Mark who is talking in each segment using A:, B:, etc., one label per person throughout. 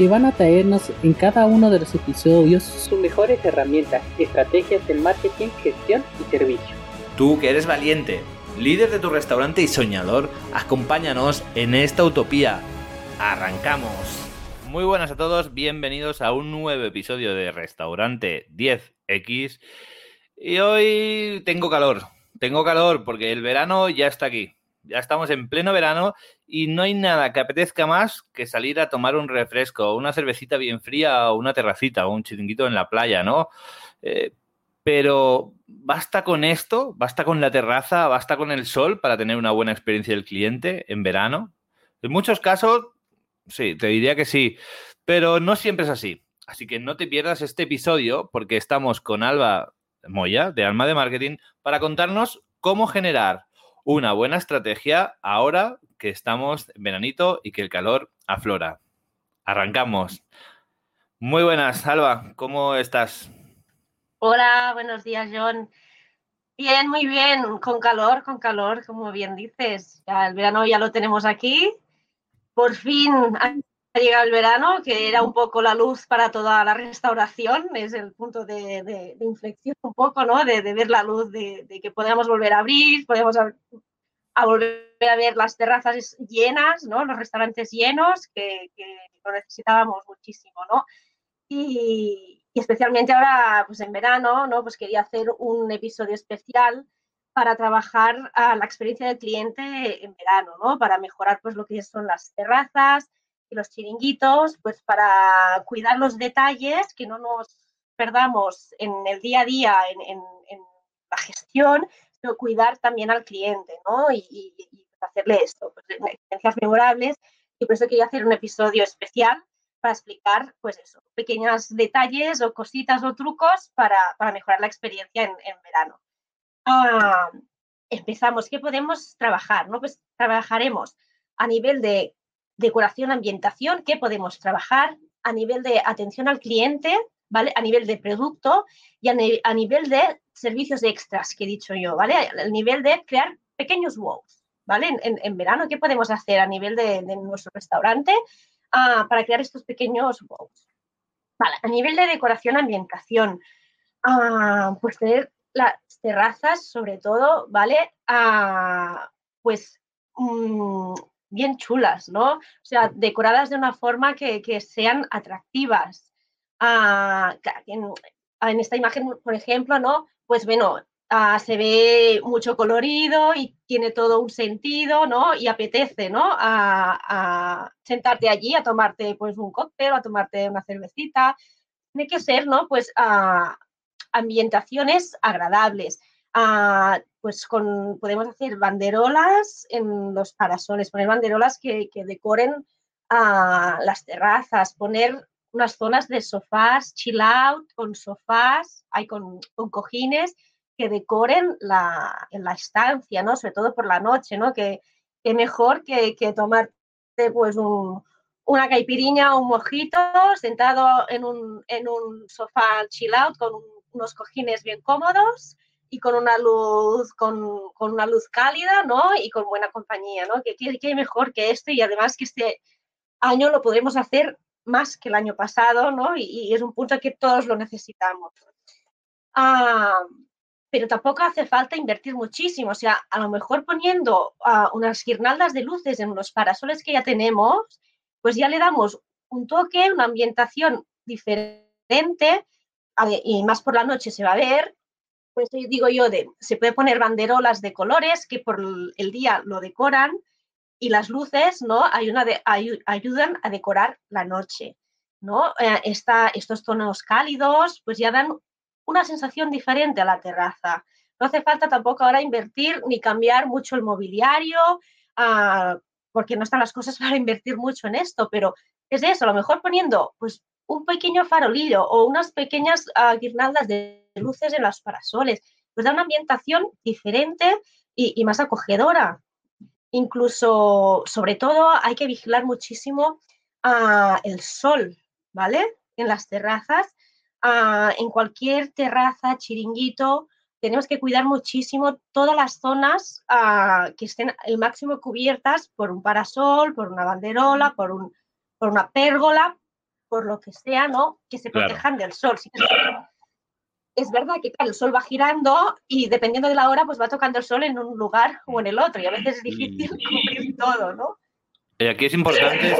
A: que van a traernos en cada uno de los episodios sus mejores herramientas, estrategias del marketing, gestión y servicio.
B: Tú que eres valiente, líder de tu restaurante y soñador, acompáñanos en esta utopía. ¡Arrancamos! Muy buenas a todos, bienvenidos a un nuevo episodio de Restaurante 10X. Y hoy tengo calor, tengo calor porque el verano ya está aquí ya estamos en pleno verano y no hay nada que apetezca más que salir a tomar un refresco, una cervecita bien fría o una terracita o un chiringuito en la playa, ¿no? Eh, pero basta con esto, basta con la terraza, basta con el sol para tener una buena experiencia del cliente en verano. En muchos casos, sí, te diría que sí, pero no siempre es así. Así que no te pierdas este episodio porque estamos con Alba Moya de Alma de Marketing para contarnos cómo generar una buena estrategia ahora que estamos en veranito y que el calor aflora. Arrancamos. Muy buenas, Alba, ¿cómo estás?
C: Hola, buenos días, John. Bien, muy bien, con calor, con calor, como bien dices. El verano ya lo tenemos aquí. Por fin ha llegado el verano, que era un poco la luz para toda la restauración, es el punto de, inflexión un poco, ¿no? De, ver la luz, de, que podamos volver a abrir, podemos a, volver a ver las terrazas llenas, ¿no? Los restaurantes llenos, que, lo necesitábamos muchísimo, ¿no? Y, especialmente ahora, pues en verano, ¿no? Pues quería hacer un episodio especial para trabajar a la experiencia del cliente en verano, ¿no? Para mejorar pues lo que son las terrazas, y los chiringuitos, pues para cuidar los detalles, que no nos perdamos en el día a día, en, la gestión, sino cuidar también al cliente, ¿no? Y, hacerle esto, pues, experiencias memorables. Y por eso quería hacer un episodio especial para explicar, pues eso, pequeños detalles o cositas o trucos para, mejorar la experiencia en, verano. Ah, empezamos, ¿qué podemos trabajar? ¿no? Pues trabajaremos a nivel de decoración, ambientación, que podemos trabajar a nivel de atención al cliente, ¿vale? A nivel de producto y a, nivel de servicios extras que he dicho yo, ¿vale? A nivel de crear pequeños wows, ¿vale? En, verano, ¿qué podemos hacer a nivel de, nuestro restaurante ah, para crear estos pequeños wows? Vale, a nivel de decoración, ambientación, ah, pues tener las terrazas, sobre todo, ¿vale? Ah, pues mm, bien chulas, ¿no? O sea, decoradas de una forma que, sean atractivas. Ah, en, esta imagen, por ejemplo, ¿no? Pues bueno, ah, se ve mucho colorido y tiene todo un sentido, ¿no? Y apetece, ¿no? A, sentarte allí a tomarte pues un cóctel, a tomarte una cervecita. Tiene que ser, ¿no? Pues ah, ambientaciones agradables. Pues con, podemos hacer banderolas en los parasoles, poner banderolas que, decoren las terrazas, poner unas zonas de sofás, chill out, con sofás, hay con, cojines que decoren la, la estancia, ¿no? Sobre todo por la noche, ¿no? Que, mejor que, que tomarte pues una caipiriña o un mojito sentado en un, en un sofá chill out con unos cojines bien cómodos y con una luz, con, una luz cálida, ¿no? Y con buena compañía, ¿no? Que, que, mejor que esto y además que este año lo podremos hacer más que el año pasado, ¿no? Y, es un punto que todos lo necesitamos. Ah, pero tampoco hace falta invertir muchísimo. O sea, a lo mejor poniendo ah, unas guirnaldas de luces en los parasoles que ya tenemos, pues ya le damos un toque, una ambientación diferente y más por la noche se va a ver pues digo yo, de, se puede poner banderolas de colores que por el día lo decoran y las luces, ¿no? ayudan a decorar la noche, ¿no? Eh, estos tonos cálidos, pues ya dan una sensación diferente a la terraza. No hace falta tampoco ahora invertir ni cambiar mucho el mobiliario, ah, porque no están las cosas para invertir mucho en esto, pero es eso, a lo mejor poniendo pues un pequeño farolillo o unas pequeñas ah, guirnaldas de luces en los parasoles, pues da una ambientación diferente y, más acogedora. Incluso, sobre todo, hay que vigilar muchísimo ah, el sol, ¿vale? En las terrazas, ah, en cualquier terraza, chiringuito, tenemos que cuidar muchísimo todas las zonas que estén al máximo cubiertas por un parasol, por una banderola, por, un, por una pérgola, por lo que sea, ¿no? Que se protejan del sol. es verdad que el sol va girando y dependiendo de la hora, pues va tocando el sol en un lugar o en el otro. Y a veces es difícil cubrir todo, ¿no?
B: Y aquí es importante,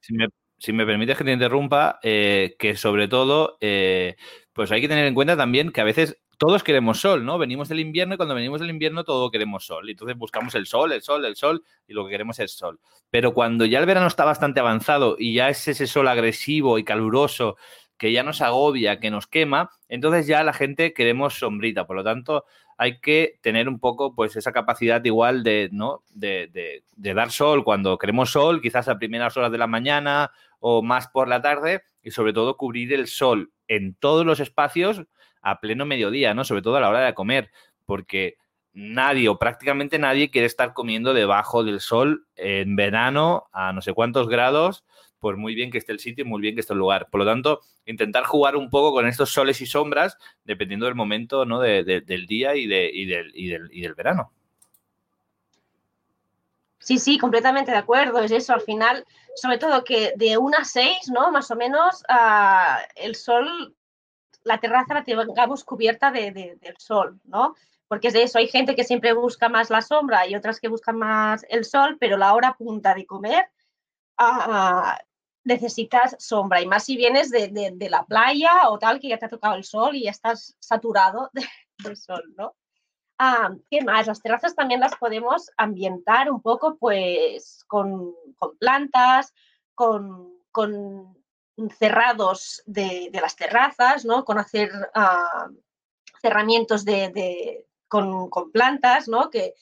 B: si me, si me permites que te interrumpa, eh, que sobre todo, eh, pues hay que tener en cuenta también que a veces todos queremos sol, ¿no? Venimos del invierno y cuando venimos del invierno todo queremos sol. Entonces buscamos el sol, el sol, el sol y lo que queremos es sol. Pero cuando ya el verano está bastante avanzado y ya es ese sol agresivo y caluroso que ya nos agobia, que nos quema, entonces ya la gente queremos sombrita. Por lo tanto, hay que tener un poco pues esa capacidad igual de, ¿no? de, de dar sol cuando queremos sol, quizás a primeras horas de la mañana o más por la tarde y sobre todo cubrir el sol en todos los espacios a pleno mediodía, ¿no? Sobre todo a la hora de comer, porque nadie o prácticamente nadie quiere estar comiendo debajo del sol en verano a no sé cuántos grados, por muy bien que esté el sitio y muy bien que esté el lugar. Por lo tanto, intentar jugar un poco con estos soles y sombras dependiendo del momento ¿no? del día y, de, del, y, del, verano.
C: Sí, sí, completamente de acuerdo. Es eso, al final, sobre todo que de una a 6, ¿no? Más o menos, uh, el sol la terraza la tengamos cubierta de, del sol, ¿no? Porque es de eso, hay gente que siempre busca más la sombra y otras que buscan más el sol, pero la hora punta de comer ah, necesitas sombra. Y más si vienes de, la playa o tal, que ya te ha tocado el sol y ya estás saturado del sol, ¿no? Ah, ¿Qué más? Las terrazas también las podemos ambientar un poco, pues, con, plantas, con, con cerrados de, las terrazas, ¿no? Con hacer ah, cerramientos de, con, plantas, ¿no? Que,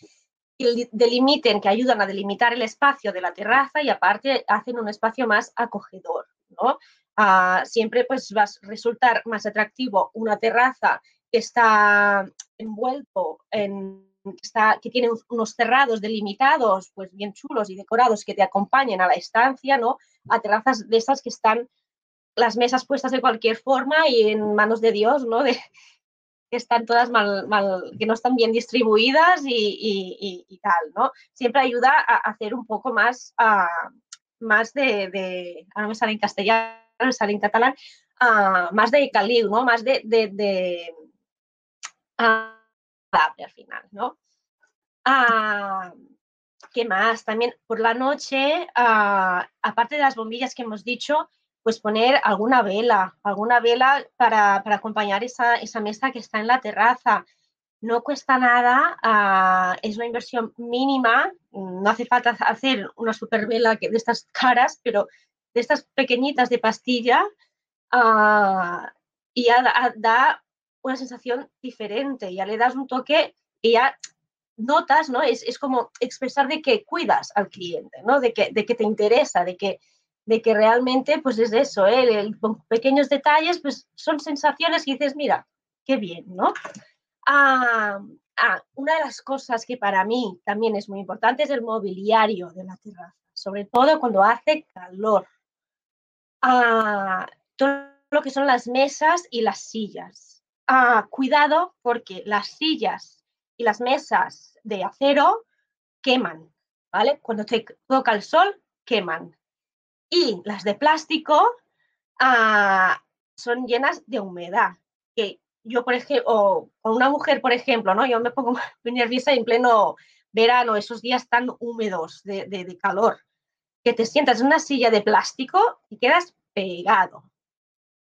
C: delimiten, que ayudan a delimitar el espacio de la terraza y aparte hacen un espacio más acogedor, ¿no? Ah, siempre pues va a resultar más atractivo una terraza que está envuelto en que tiene unos cerrados delimitados, pues bien chulos y decorados que te acompañen a la estancia, ¿no? A terrazas de esas que están las mesas puestas de cualquier forma y en manos de Dios, ¿no? De, que están todas mal, mal, que no están bien distribuidas y, tal, ¿no? Siempre ayuda a hacer un poco más, más de, ahora me sale en castellano, me sale en catalán, más de caliu, ¿no? Más de, de, al final, ¿no? ¿Qué más? También por la noche, aparte de las bombillas que hemos dicho, pues poner alguna vela, alguna vela para, acompañar esa, mesa que está en la terraza. No cuesta nada, ah, es una inversión mínima, no hace falta hacer una super vela de estas caras, pero de estas pequeñitas de pastilla ah, y ya da, una sensación diferente, ya le das un toque y ya notas, ¿no? Es, como expresar de que cuidas al cliente, ¿no? De que, de que te interesa, de que, de que realmente, pues es eso, ¿eh? con pequeños detalles, pues son sensaciones que dices, mira, qué bien, ¿no? Ah, ah, una de las cosas que para mí también es muy importante es el mobiliario de la terraza, sobre todo cuando hace calor. Ah, todo lo que son las mesas y las sillas. cuidado porque las sillas y las mesas de acero queman, ¿vale? Cuando te toca el sol, queman y las de plástico ah, son llenas de humedad. Que yo, por ejemplo, o con una mujer, por ejemplo, ¿no? Yo me pongo muy nerviosa en pleno verano, esos días tan húmedos de, calor, que te sientas en una silla de plástico y quedas pegado.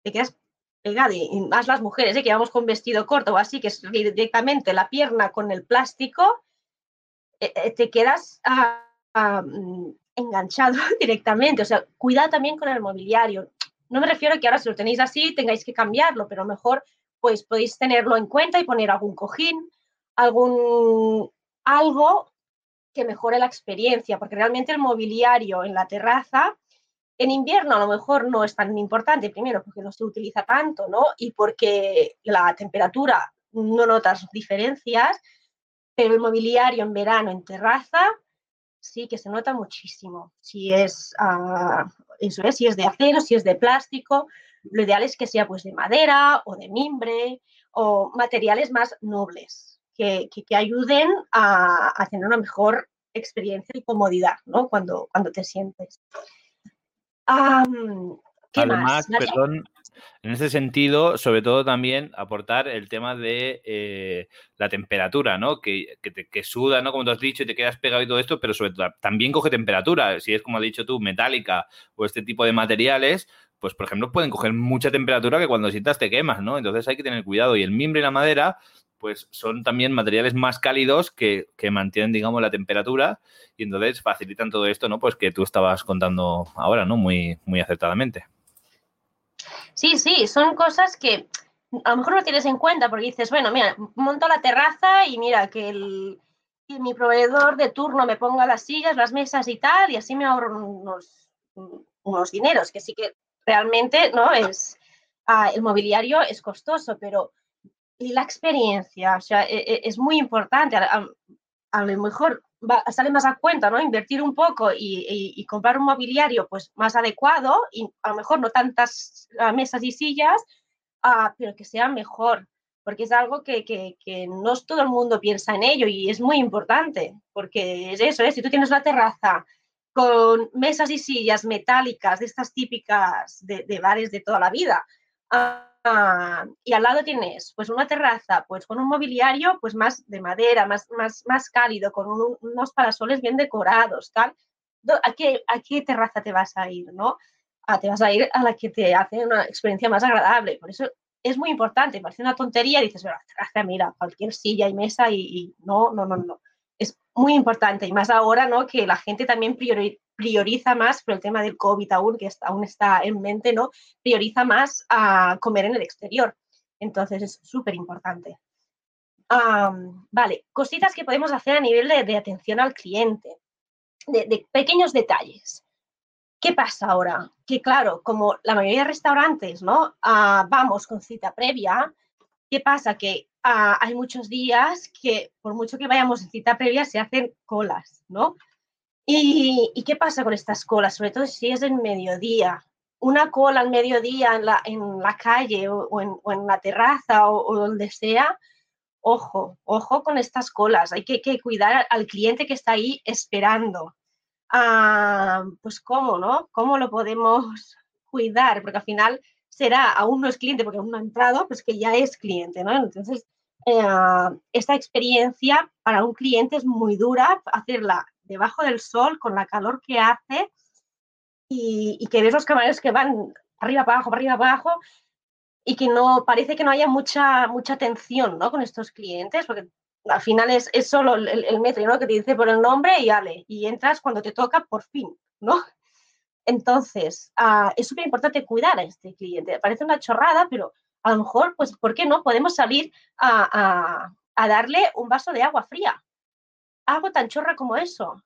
C: Te quedas pegado. Y más las mujeres, ¿eh? que vamos con vestido corto o así, que es directamente la pierna con el plástico, eh, eh, te quedas ah, ah, mm, enganchado directamente. O sea, cuidado también con el mobiliario. No me refiero a que ahora si lo tenéis así tengáis que cambiarlo, pero mejor pues podéis tenerlo en cuenta y poner algún cojín, algún algo que mejore la experiencia, porque realmente el mobiliario en la terraza en invierno a lo mejor no es tan importante, primero porque no se utiliza tanto, ¿no? Y porque la temperatura no notas diferencias, pero el mobiliario en verano en terraza sí que se nota muchísimo. Si es, ah, eso es, si es de acero, si es de plástico, lo ideal es que sea pues de madera o de mimbre o materiales más nobles que, que, ayuden a, a, tener una mejor experiencia y comodidad ¿no? cuando, cuando te sientes. Um, ¿qué
B: Además,
C: más?
B: perdón, en ese sentido, sobre todo también aportar el tema de eh, la temperatura, ¿no? Que, que, te, que, suda, ¿no? Como tú has dicho, y te quedas pegado y todo esto, pero sobre todo también coge temperatura. Si es, como has dicho tú, metálica o este tipo de materiales, pues por ejemplo pueden coger mucha temperatura que cuando sientas te quemas, ¿no? Entonces hay que tener cuidado. Y el mimbre y la madera, pues son también materiales más cálidos que, que, mantienen, digamos, la temperatura y entonces facilitan todo esto, ¿no? Pues que tú estabas contando ahora, ¿no? Muy, muy acertadamente.
C: Sí, sí, son cosas que a lo mejor no tienes en cuenta porque dices, bueno, mira, monto la terraza y mira que, el, que mi proveedor de turno me ponga las sillas, las mesas y tal, y así me ahorro unos, unos dineros, que sí que realmente, ¿no? Es, ah, el mobiliario es costoso, pero la experiencia, o sea, e, e, es muy importante. A, a lo mejor va, sale más a cuenta, ¿no? Invertir un poco y, y, y, comprar un mobiliario pues más adecuado y a lo mejor no tantas mesas y sillas, uh, pero que sea mejor, porque es algo que, que, que, no todo el mundo piensa en ello y es muy importante, porque es eso, ¿eh? si tú tienes una terraza con mesas y sillas metálicas, de estas típicas de, de bares de toda la vida, Uh, y al lado tienes pues una terraza pues con un mobiliario pues más de madera, más, más, más cálido, con un, unos parasoles bien decorados, tal. ¿A qué, ¿A qué terraza te vas a ir, no? Ah, te vas a ir a la que te hace una experiencia más agradable. Por eso es muy importante, parece una tontería, dices, terraza, mira, cualquier silla y mesa y, y, no, no, no, no. Muy importante y más ahora, ¿no? Que la gente también priori prioriza más, por el tema del COVID aún, que aún está en mente, ¿no? Prioriza más a comer en el exterior. Entonces es súper importante. Um, vale, cositas que podemos hacer a nivel de, de atención al cliente, de, de, pequeños detalles. ¿Qué pasa ahora? Que claro, como la mayoría de restaurantes, ¿no? Uh, vamos con cita previa, ¿qué pasa? Que uh, hay muchos días que por mucho que vayamos en cita previa se hacen colas, ¿no? ¿Y, ¿Y, qué pasa con estas colas? Sobre todo si es en mediodía. Una cola al mediodía en la, en la calle o, o, en, o, en, la terraza o, o, donde sea, ojo, ojo con estas colas. Hay que, que cuidar al cliente que está ahí esperando. Ah, pues cómo, ¿no? ¿Cómo lo podemos cuidar? Porque al final será, aún no es cliente porque aún no ha entrado, pues que ya es cliente, ¿no? Entonces, eh, esta experiencia para un cliente es muy dura hacerla debajo del sol, con la calor que hace, y, y que ves los camareros que van arriba para abajo, para arriba para abajo, y que no parece que no haya mucha, mucha atención ¿no? con estos clientes, porque al final es, es solo el, el, metro ¿no? que te dice por el nombre y ale, y entras cuando te toca por fin, ¿no? Entonces, uh, es súper importante cuidar a este cliente. Parece una chorrada, pero a lo mejor, pues, ¿por qué no? Podemos salir a, darle un vaso de agua fría algo tan chorra como eso.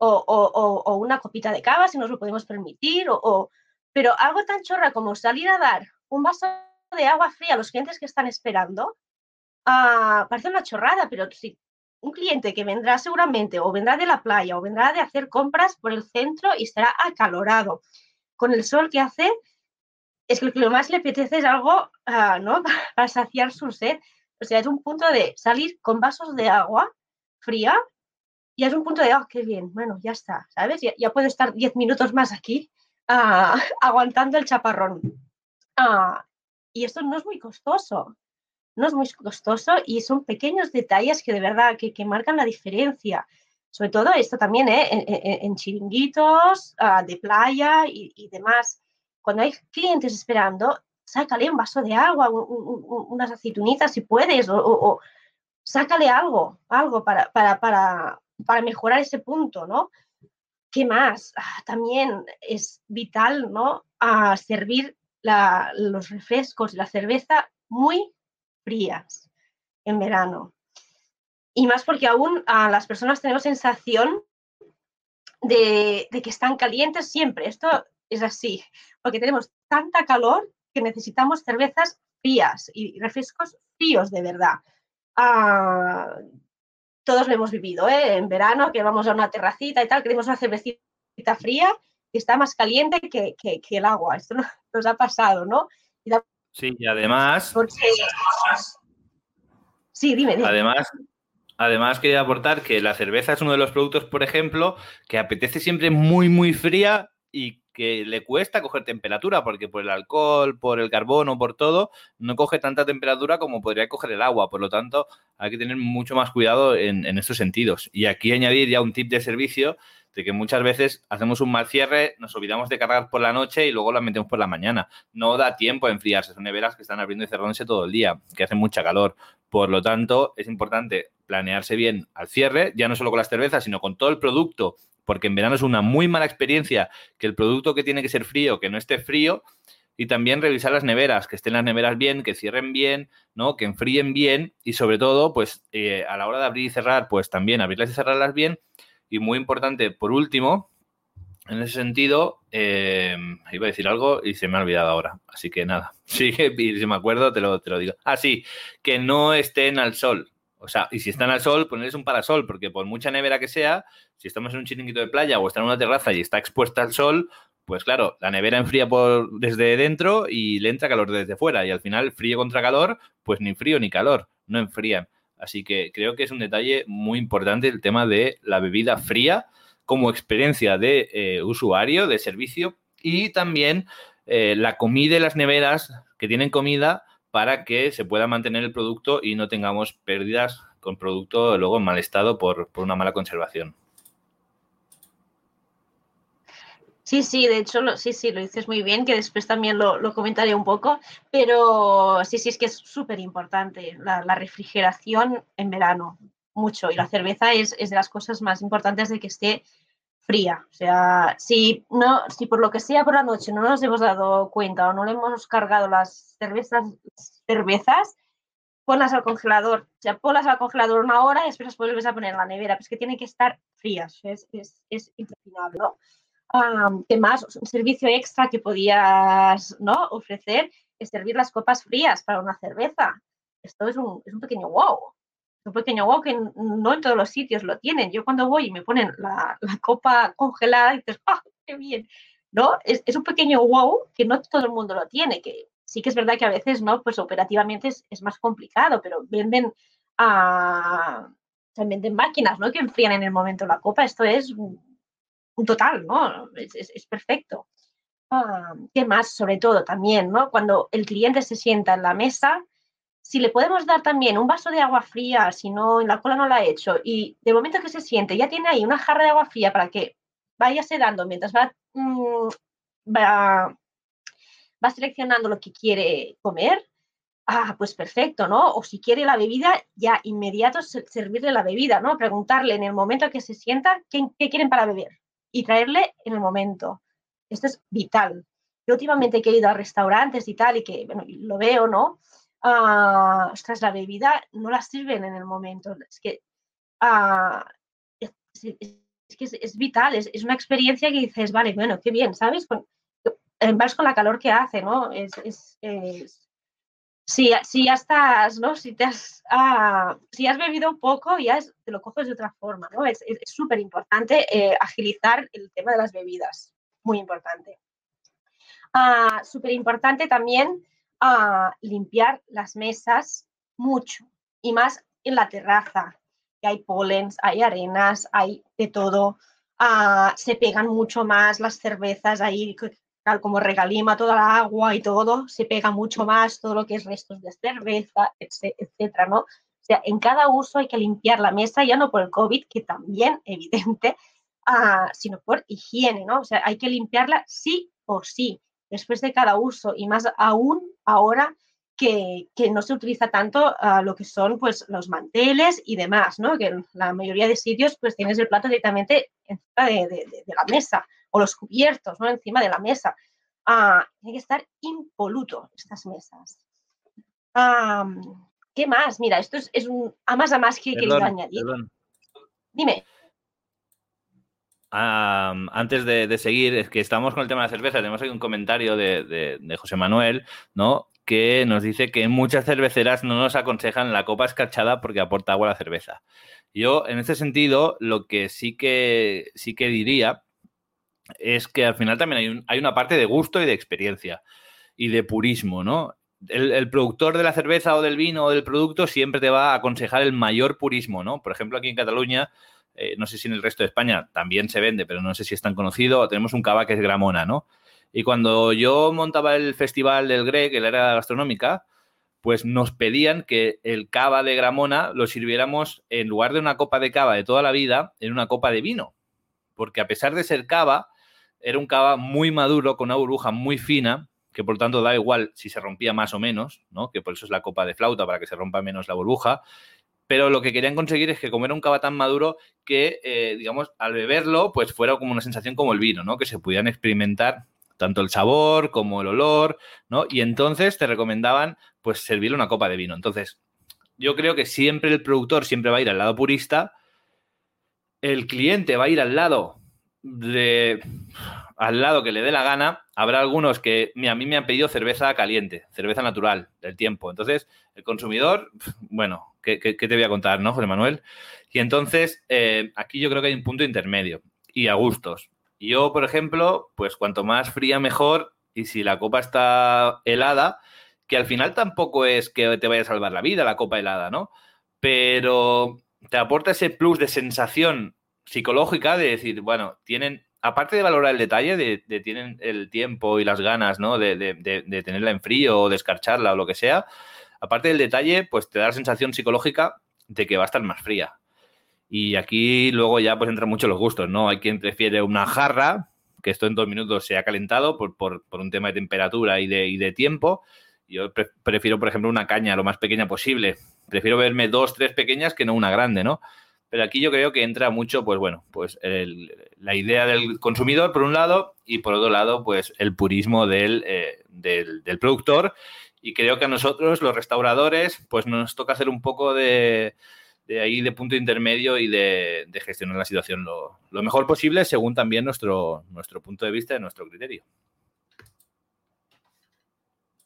C: O, una copita de cava, si nos lo podemos permitir, o, pero algo tan chorra como salir a dar un vaso de agua fría a los clientes que están esperando, uh, parece una chorrada, pero si un cliente que vendrá seguramente o vendrá de la playa o vendrá de hacer compras por el centro y estará acalorado. Con el sol que hace, es que lo que más le apetece es algo, uh, ¿no? Para saciar su sed. O sea, es un punto de salir con vasos de agua fría, y es un punto de, oh, qué bien, bueno, ya está, ¿sabes? Ya, puedo estar 10 minutos más aquí uh, aguantando el chaparrón. Y esto no es muy costoso, no es muy costoso y son pequeños detalles que de verdad que, que marcan la diferencia. Sobre todo esto también ¿eh? en, chiringuitos uh, de playa y, y, demás. Cuando hay clientes esperando, sácale un vaso de agua, un, un, unas aceitunitas si puedes, o, sácale algo, algo para, para, para, para mejorar ese punto, ¿no? ¿Qué más? Ah, también es vital, ¿no? A servir la, los refrescos la cerveza muy frías en verano. Y más porque aún a las personas tenemos sensación de, de, que están calientes siempre. Esto es así, porque tenemos tanta calor que necesitamos cervezas frías y refrescos fríos de verdad. Ah, todos lo hemos vivido, ¿eh? En verano, que vamos a una terracita y tal, queremos una cervecita fría que está más caliente que, el agua. Esto nos ha pasado, ¿no?
B: Sí, y además...
C: Sí, dime, dime.
B: Además, Además, quería aportar que la cerveza es uno de los productos, por ejemplo, que apetece siempre muy, muy fría y que le cuesta coger temperatura, porque por el alcohol, por el carbono, por todo, no coge tanta temperatura como podría coger el agua. Por lo tanto, hay que tener mucho más cuidado en, estos sentidos. Y aquí añadir ya un tip de servicio de que muchas veces hacemos un mal cierre, nos olvidamos de cargar por la noche y luego la metemos por la mañana. No da tiempo a enfriarse, son neveras que están abriendo y cerrándose todo el día, que hacen mucha calor. Por lo tanto, es importante planearse bien al cierre, ya no solo con las cervezas, sino con todo el producto, porque en verano es una muy mala experiencia que el producto que tiene que ser frío, que no esté frío, y también revisar las neveras, que estén las neveras bien, que cierren bien, ¿no? Que enfríen bien y sobre todo, pues eh, a la hora de abrir y cerrar, pues también abrirlas y cerrarlas bien y muy importante, por último, en ese sentido, eh, iba a decir algo y se me ha olvidado ahora. Así que nada, y si me acuerdo te lo, te lo digo. Ah, sí, que no estén al sol. O sea, y si están al sol, ponerles un parasol, porque por mucha nevera que sea, si estamos en un chiringuito de playa o está en una terraza y está expuesta al sol, pues claro, la nevera enfría por, desde dentro y le entra calor desde fuera. Y al final, frío contra calor, pues ni frío ni calor, no enfrían. Así que creo que es un detalle muy importante el tema de la bebida fría como experiencia de eh, usuario, de servicio y también eh, la comida y las neveras que tienen comida para que se pueda mantener el producto y no tengamos pérdidas con producto luego en mal estado por una mala conservación.
C: Sí, sí, de hecho, lo, sí, sí, lo dices muy bien, que después también lo, comentaré un poco, pero sí, sí, es que es súper importante la, refrigeración en verano, mucho, y la cerveza es, de las cosas más importantes de que esté fría. O sea, si, no, si por lo que sea por la noche no nos hemos dado cuenta o no le hemos cargado las cervezas, cervezas ponlas al congelador. O sea, ponlas al congelador una hora y después las vuelves a poner en la nevera. Pues que tienen que estar frías, es, es, es ¿no? ¿Qué más? Un servicio extra que podías ¿no? ofrecer es servir las copas frías para una cerveza. Esto es un, es un pequeño wow. Un pequeño wow que no en todos los sitios lo tienen. Yo cuando voy y me ponen la, la copa congelada, y dices, ¡ah, qué bien! ¿No? Es, es, un pequeño wow que no todo el mundo lo tiene, que sí que es verdad que a veces, ¿no? Pues operativamente es, es más complicado, pero venden a... venden máquinas, ¿no? Que enfrían en el momento la copa. Esto es un total, ¿no? Es, perfecto. Ah, ¿Qué más? Sobre todo también, ¿no? Cuando el cliente se sienta en la mesa, si le podemos dar también un vaso de agua fría, si no, en la cola no la ha hecho, y de momento que se siente, ya tiene ahí una jarra de agua fría para que vaya sedando mientras va, mm, va, va seleccionando lo que quiere comer, ah, pues perfecto, ¿no? O si quiere la bebida, ya inmediato servirle la bebida, ¿no? Preguntarle en el momento que se sienta qué, qué quieren para beber y traerle en el momento. Esto es vital. Yo últimamente he ido a restaurantes y tal, y que bueno, lo veo, ¿no? Uh, ostras, la bebida no la sirven en el momento. Es que, uh, es, que es, vital, es, una experiencia que dices, vale, bueno, qué bien, ¿sabes? Con, vas con la calor que hace, ¿no? Es, si, si, ya estás, ¿no? Si, te has, ah, si has bebido un poco, ya te lo coges de otra forma, ¿no? Es súper importante eh, agilizar el tema de las bebidas, muy importante. Ah, súper importante también ah, limpiar las mesas mucho y más en la terraza, que hay polens, hay arenas, hay de todo. se pegan mucho más las cervezas ahí como regalima toda la agua y todo, se pega mucho más todo lo que es restos de cerveza, etcétera, ¿no? O sea, en cada uso hay que limpiar la mesa, ya no por el COVID, que también evidente, ah, sino por higiene, ¿no? O sea, hay que limpiarla sí o sí, después de cada uso, y más aún ahora que, que no se utiliza tanto ah, lo que son pues los manteles y demás, ¿no? Que en la mayoría de sitios pues tienes el plato directamente encima de, de la mesa o los cubiertos, ¿no? Encima de la mesa. Ah, tiene que estar impoluto estas mesas. ¿Qué más? Mira, esto es, un a más a más que he querido añadir. Dime.
B: Antes de, seguir, es que estamos con el tema de la cerveza, tenemos aquí un comentario de, José Manuel, ¿no? que nos dice que muchas cerveceras no nos aconsejan la copa escarchada porque aporta agua a la cerveza. Yo, en este sentido, lo que sí que, sí que diría es que al final también hay, hay una parte de gusto y de experiencia y de purismo, ¿no? El, productor de la cerveza o del vino o del producto siempre te va a aconsejar el mayor purismo, ¿no? Por ejemplo, aquí en Cataluña, eh, no sé si en el resto de España también se vende, pero no sé si es tan conocido, tenemos un cava que es Gramona, ¿no? Y cuando yo montaba el festival del GREC, el era gastronómica, pues nos pedían que el cava de Gramona lo sirviéramos en lugar de una copa de cava de toda la vida, en una copa de vino. Porque a pesar de ser cava, era un cava muy maduro, con una burbuja muy fina, que por tanto da igual si se rompía más o menos, ¿no? Que por eso es la copa de flauta, para que se rompa menos la burbuja. Pero lo que querían conseguir es que como era un cava tan maduro, que, eh, digamos, al beberlo, pues fuera como una sensación como el vino, ¿no? Que se pudieran experimentar tanto el sabor como el olor, ¿no? Y entonces te recomendaban, pues, servirle una copa de vino. Entonces, yo creo que siempre el productor siempre va a ir al lado purista, el cliente va a ir al lado de al lado que le dé la gana. Habrá algunos que a mí me han pedido cerveza caliente, cerveza natural del tiempo. Entonces, el consumidor, bueno, ¿qué, te voy a contar, no, José Manuel? Y entonces, eh, aquí yo creo que hay un punto intermedio y a gustos. Yo, por ejemplo, pues cuanto más fría mejor y si la copa está helada, que al final tampoco es que te vaya a salvar la vida la copa helada, ¿no? Pero te aporta ese plus de sensación psicológica de decir, bueno, tienen, aparte de valorar el detalle, de, tienen el tiempo y las ganas, ¿no? De, de, tenerla en frío o de escarcharla o lo que sea, aparte del detalle, pues te da la sensación psicológica de que va a estar más fría. Y aquí luego ya pues entran mucho los gustos, ¿no? Hay quien prefiere una jarra, que esto en dos minutos se ha calentado por, por, un tema de temperatura y de, y de tiempo. Yo prefiero, por ejemplo, una caña lo más pequeña posible. Prefiero verme dos, tres pequeñas que no una grande, ¿no? Pero aquí yo creo que entra mucho, pues bueno, pues la idea del consumidor por un lado y por otro lado, pues el purismo del, eh, del, del, productor. Y creo que a nosotros, los restauradores, pues nos toca hacer un poco de, de ahí de punto intermedio y de, gestionar la situación lo, mejor posible según también nuestro, nuestro punto de vista y nuestro criterio.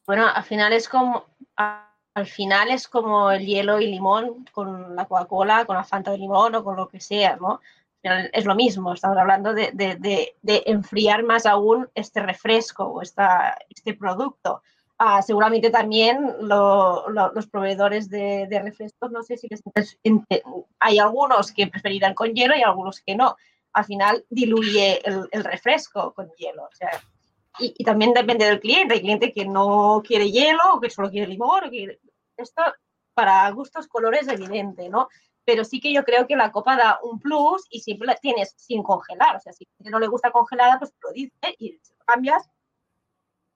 C: Bueno, al final es como al final es como el hielo y limón con la Coca-Cola, con la Fanta de limón o con lo que sea, ¿no? Es lo mismo, estamos hablando de, de enfriar más aún este refresco o esta, este producto. Ah, seguramente también los proveedores de, refrescos, no sé si hay algunos que preferirán con hielo y algunos que no. Al final diluye el, refresco con hielo. O sea, y, también depende del cliente. Hay cliente que no quiere hielo o que solo quiere limón. Esto para gustos colores evidente, ¿no? Pero sí que yo creo que la copa da un plus y siempre la tienes sin congelar. O sea, si no le gusta congelada, pues lo dice y cambias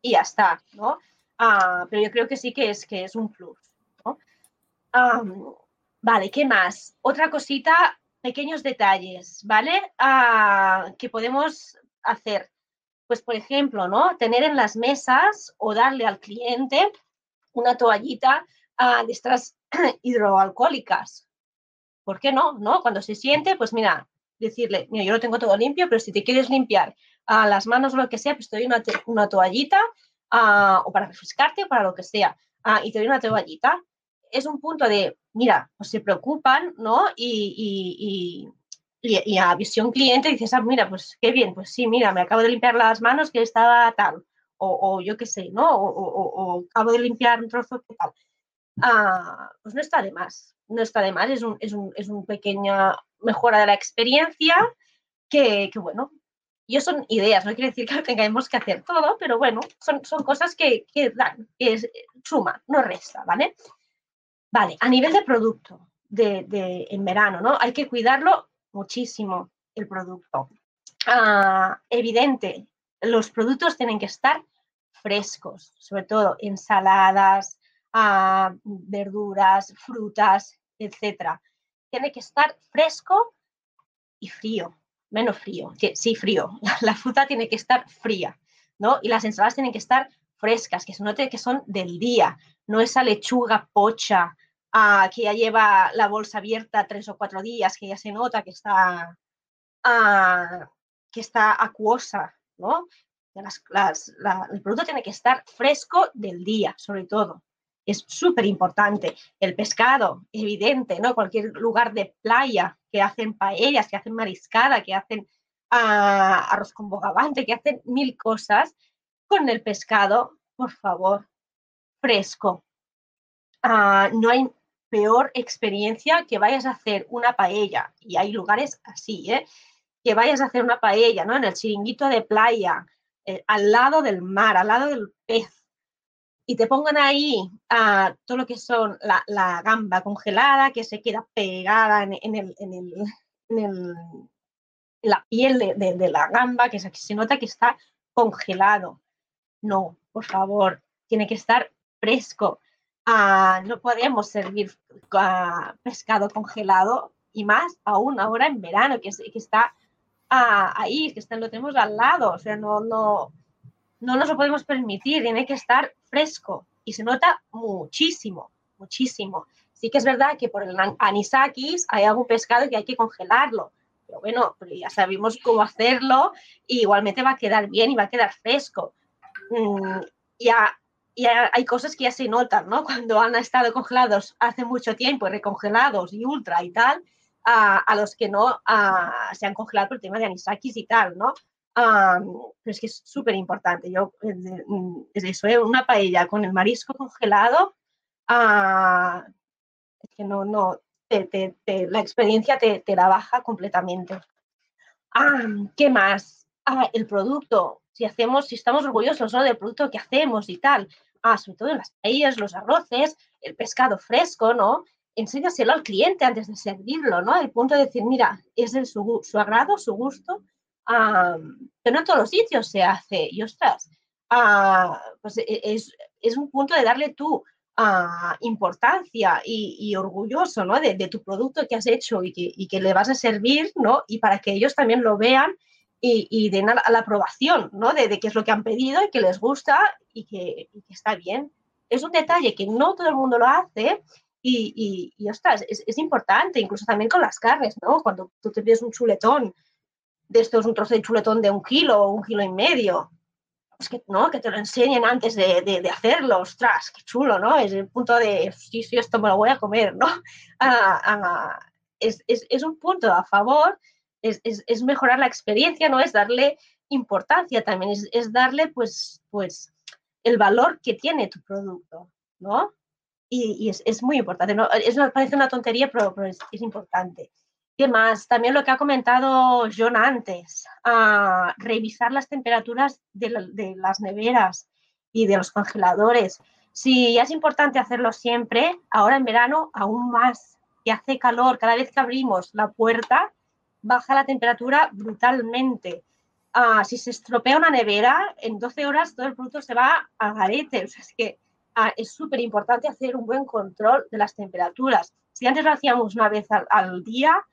C: y ya está, ¿no? Ah, pero yo creo que sí que es, que es un plus. vale, ¿qué más? Otra cosita, pequeños detalles, ¿vale? Ah, que podemos hacer. Pues, por ejemplo, ¿no? Tener en las mesas o darle al cliente una toallita ah, de estas hidroalcohólicas. ¿Por qué no? ¿No? Cuando se siente, pues mira, decirle, mira, yo lo tengo todo limpio, pero si te quieres limpiar a las manos o lo que sea, pues te doy una, una toallita o para refrescarte o para lo que sea, y te doy una toallita, es un punto de, mira, pues se preocupan, ¿no? Y, y, a visión cliente dices, ah, mira, pues qué bien, pues sí, mira, me acabo de limpiar las manos que estaba tal, o, yo qué sé, ¿no? O, acabo de limpiar un trozo que tal. Ah, pues no está de más, no está de más, es un, es un, es un pequeña mejora de la experiencia que, que, bueno, y son ideas, no quiere decir que tengamos que hacer todo, pero bueno, son, son cosas que, que dan, que es, suma, no resta, ¿vale? Vale, a nivel de producto de, de, en verano, ¿no? Hay que cuidarlo muchísimo, el producto. Ah, evidente, los productos tienen que estar frescos, sobre todo ensaladas, ah, verduras, frutas, etc. Tiene que estar fresco y frío, menos frío, sí, frío. La, fruta tiene que estar fría, ¿no? Y las ensaladas tienen que estar frescas, que se note que son del día, no esa lechuga pocha ah, que ya lleva la bolsa abierta tres o cuatro días, que ya se nota que está, ah, que está acuosa, ¿no? las- las- la- el producto tiene que estar fresco del día, sobre todo. Es súper importante. El pescado, evidente, ¿no? Cualquier lugar de playa que hacen paellas, que hacen mariscada, que hacen ah, arroz con bogavante, que hacen mil cosas, con el pescado, por favor, fresco. Ah, no hay peor experiencia que vayas a hacer una paella, y hay lugares así, ¿eh? que vayas a hacer una paella, ¿no? En el chiringuito de playa, eh, al lado del mar, al lado del pez, y te pongan ahí ah, todo lo que son la, la gamba congelada, que se queda pegada en, en el, en el- en el- la piel de, de- de la gamba, que se, que se nota que está congelado. No, por favor, tiene que estar fresco. Ah, no podemos servir ah, pescado congelado y más aún ahora en verano, que, que está ah, ahí, que está, lo tenemos al lado. O sea, no, no, no nos lo podemos permitir, tiene que estar fresco y se nota muchísimo, muchísimo. Sí que es verdad que por el an- anisakis hay algún pescado que hay que congelarlo, pero bueno, ya sabemos cómo hacerlo y igualmente va a quedar bien y va a quedar fresco. Mm, ya, ya hay cosas que ya se notan, ¿no? Cuando han estado congelados hace mucho tiempo, recongelados y ultra y tal, a, a los que no ah, se han congelado por el tema de anisakis y tal, ¿no? Pero es que es súper importante. Yo, eh, mm, es eso, ¿eh? una paella con el marisco congelado, es que no, no, te- te- la experiencia te, la baja completamente. Ah, ¿qué más? Ah, el producto. Si hacemos, si estamos orgullosos ¿no? del producto que hacemos y tal. Ah, sobre todo en las paellas, los arroces, el pescado fresco, ¿no? Enséñaselo al cliente antes de servirlo, ¿no? El punto de decir, mira, es de su, su agrado, su gusto, ah, que no en todos los sitios se hace. Y ostras, pues e- es, es un punto de darle tú importancia y, orgulloso ¿no? de, tu producto que has hecho y que, le vas a servir, ¿no? Y para que ellos también lo vean y, y den a la, aprobación, ¿no? De, de qué es lo que han pedido y que les gusta y que, y que está bien. Es un detalle que no todo el mundo lo hace y, y, y, ostras, es, es importante, incluso también con las carnes, ¿no? Cuando tú te pides un chuletón, de esto es un trozo de chuletón de un kilo o un kilo y medio, pues que no, que te lo enseñen antes de, de, de hacerlo, ostras, qué chulo, ¿no? Es el punto de, sí, sí, esto me lo voy a comer, ¿no? Ah, ah, es, es, es, un punto a favor, es, es, es, mejorar la experiencia, ¿no? Es darle importancia también, es, es darle, pues, pues, el valor que tiene tu producto, ¿no? Y, y es, es, muy importante, ¿no? Es, parece una tontería, pero, pero es, es importante. ¿Qué más? También lo que ha comentado John antes, revisar las temperaturas de, la, de, las neveras y de los congeladores. Si ya es importante hacerlo siempre, ahora en verano aún más, que hace calor, cada vez que abrimos la puerta, baja la temperatura brutalmente. Uh, si se estropea una nevera, en 12 horas todo el producto se va al garete. O sea, es que uh, es súper importante hacer un buen control de las temperaturas. Si antes lo hacíamos una vez al, al día,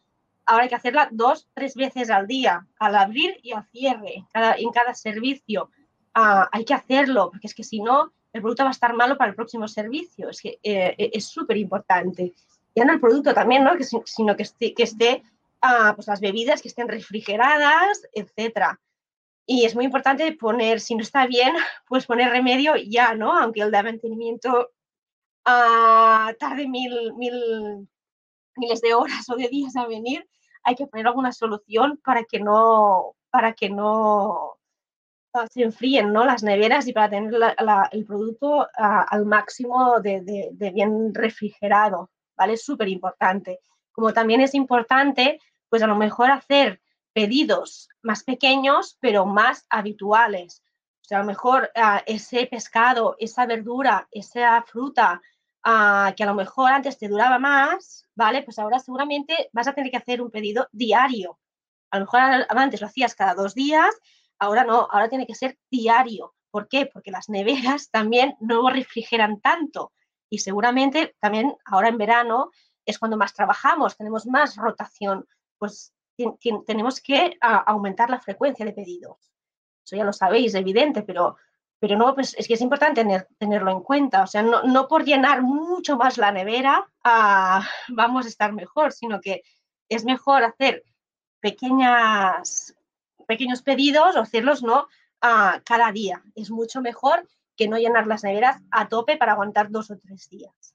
C: ahora hay que hacerla dos, tres veces al día, al abrir y al cierre, cada, en cada servicio. Uh, hay que hacerlo, porque es que si no, el producto va a estar malo para el próximo servicio. Es que eh, es súper importante. Ya no el producto también, ¿no? Que, sino que esté, que esté uh, pues las bebidas que estén refrigeradas, etcétera. Y es muy importante poner, si no está bien, pues poner remedio ya, ¿no? Aunque el de mantenimiento uh, tarde mil, mil, miles de horas o de días a venir, hay que poner alguna solución para que no, para que no se enfríen ¿no? las neveras y para tener el producto al máximo de, bien refrigerado, ¿vale? Es súper importante. Como también es importante, pues a lo mejor hacer pedidos más pequeños, pero más habituales. O sea, a lo mejor uh, ese pescado, esa verdura, esa fruta uh, que a lo mejor antes te duraba más, ¿vale? Pues ahora seguramente vas a tener que hacer un pedido diario. A lo mejor antes lo hacías cada dos días, ahora no, ahora tiene que ser diario. ¿Por qué? Porque las neveras también no refrigeran tanto y seguramente también ahora en verano es cuando más trabajamos, tenemos más rotación, pues tenemos que aumentar la frecuencia de pedidos. Eso ya lo sabéis, evidente, pero, pero no, pues es que es importante tener, tenerlo en cuenta. O sea, no, por llenar mucho más la nevera uh, vamos a estar mejor, sino que es mejor hacer pequeñas, pequeños pedidos o hacerlos no ah, cada día. Es mucho mejor que no llenar las neveras a tope para aguantar dos o tres días.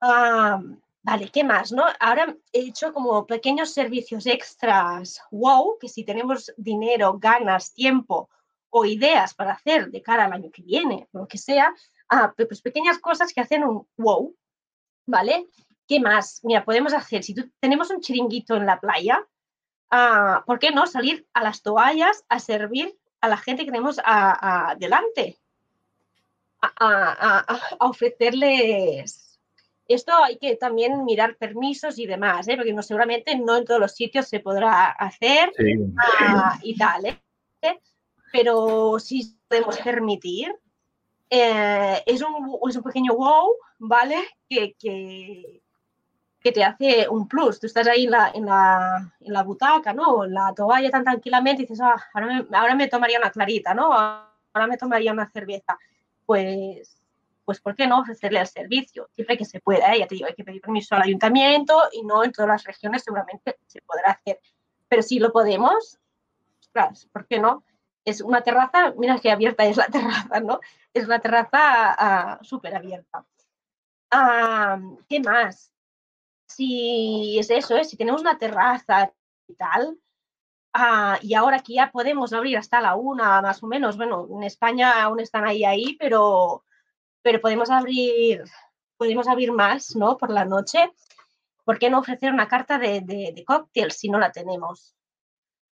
C: Ah, vale, ¿qué más? No? Ahora he hecho como pequeños servicios extras, wow, que si tenemos dinero, ganas, tiempo o ideas para hacer de cara al año que viene, lo que sea, ah, pues pequeñas cosas que hacen un wow, ¿vale? ¿Qué más? Mira, podemos hacer, si tenemos un chiringuito en la playa, ah, ¿por qué no salir a las toallas a servir a la gente que tenemos adelante? A, ofrecerles esto hay que también mirar permisos y demás, ¿eh? porque no, seguramente no en todos los sitios se podrá hacer ah, y tal, ¿eh? Pero sí podemos permitir. Eh, es, un, es, un, pequeño wow, ¿vale? Que, que, que te hace un plus. Tú estás ahí en la, en la, en la butaca, ¿no? En la toalla tan tranquilamente y dices, ah, ahora, me, ahora me tomaría una clarita, ¿no? Ahora me tomaría una cerveza. Pues, pues ¿por qué no ofrecerle el servicio? Siempre que se pueda, ¿eh? ya te digo, hay que pedir permiso al ayuntamiento y no en todas las regiones seguramente se podrá hacer. Pero si lo podemos, claro, ¿por qué no? Es una terraza, mira qué abierta es la terraza, ¿no? Es una terraza ah, súper abierta. Ah, ¿Qué más? si es eso, ¿eh? si tenemos una terraza y tal, ah, y ahora que ya podemos abrir hasta la una más o menos, bueno, en España aún están ahí ahí, pero, pero podemos abrir, podemos abrir más, ¿no? Por la noche. ¿Por qué no ofrecer una carta de, de, cóctel si no la tenemos?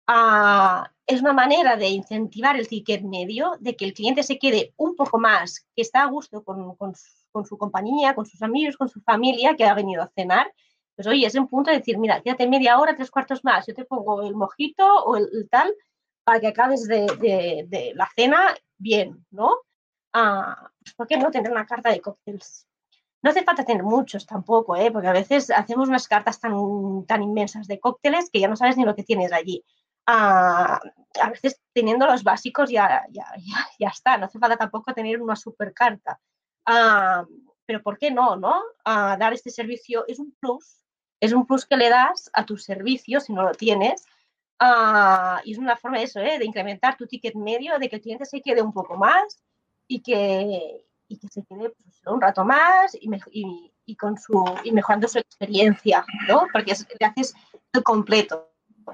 C: Ah, es una manera de incentivar el ticket medio, de que el cliente se quede un poco más, que está a gusto con, con, su compañía, con sus amigos, con su familia, que ha venido a cenar pues oye, es un punto de decir, mira, quédate media hora, tres cuartos más, yo te pongo el mojito o el, tal para que acabes de, la cena bien, ¿no? Ah, pues ¿Por qué no tener una carta de cócteles? No hace falta tener muchos tampoco, ¿eh? porque a veces hacemos unas cartas tan, tan inmensas de cócteles que ya no sabes ni lo que tienes allí. Ah, a veces teniendo los básicos ya, ya, ya, está, no hace falta tampoco tener una super carta. Ah, pero ¿por qué no? no? dar este servicio es un plus es un plus que le das a tu servicio si no lo tienes. Ah, y es una forma de eso, ¿eh? de incrementar tu ticket medio, de que el cliente se quede un poco más y que, y que se quede pues, un rato más y, y, con su, y mejorando su experiencia, ¿no? Porque le haces el completo,